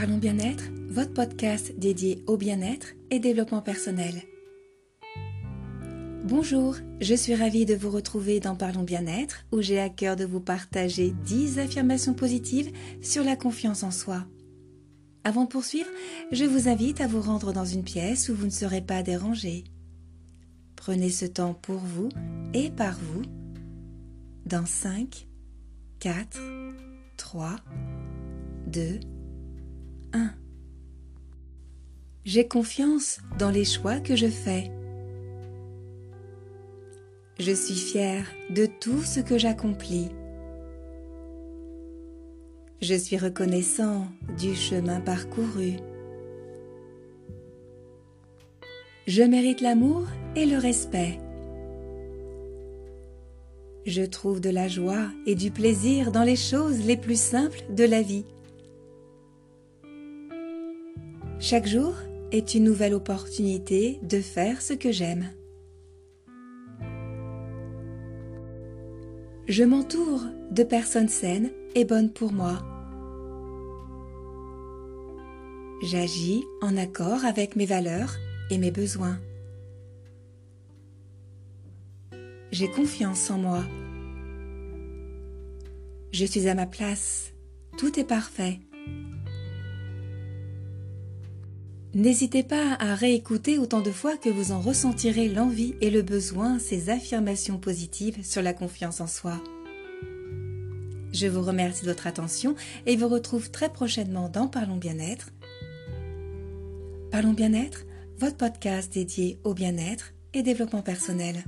Parlons bien-être, votre podcast dédié au bien-être et développement personnel. Bonjour, je suis ravie de vous retrouver dans Parlons bien-être où j'ai à cœur de vous partager 10 affirmations positives sur la confiance en soi. Avant de poursuivre, je vous invite à vous rendre dans une pièce où vous ne serez pas dérangé. Prenez ce temps pour vous et par vous. Dans 5, 4, 3, 2, 1. J'ai confiance dans les choix que je fais. Je suis fière de tout ce que j'accomplis. Je suis reconnaissant du chemin parcouru. Je mérite l'amour et le respect. Je trouve de la joie et du plaisir dans les choses les plus simples de la vie. Chaque jour est une nouvelle opportunité de faire ce que j'aime. Je m'entoure de personnes saines et bonnes pour moi. J'agis en accord avec mes valeurs et mes besoins. J'ai confiance en moi. Je suis à ma place. Tout est parfait. N'hésitez pas à réécouter autant de fois que vous en ressentirez l'envie et le besoin ces affirmations positives sur la confiance en soi. Je vous remercie de votre attention et vous retrouve très prochainement dans Parlons bien-être. Parlons bien-être, votre podcast dédié au bien-être et développement personnel.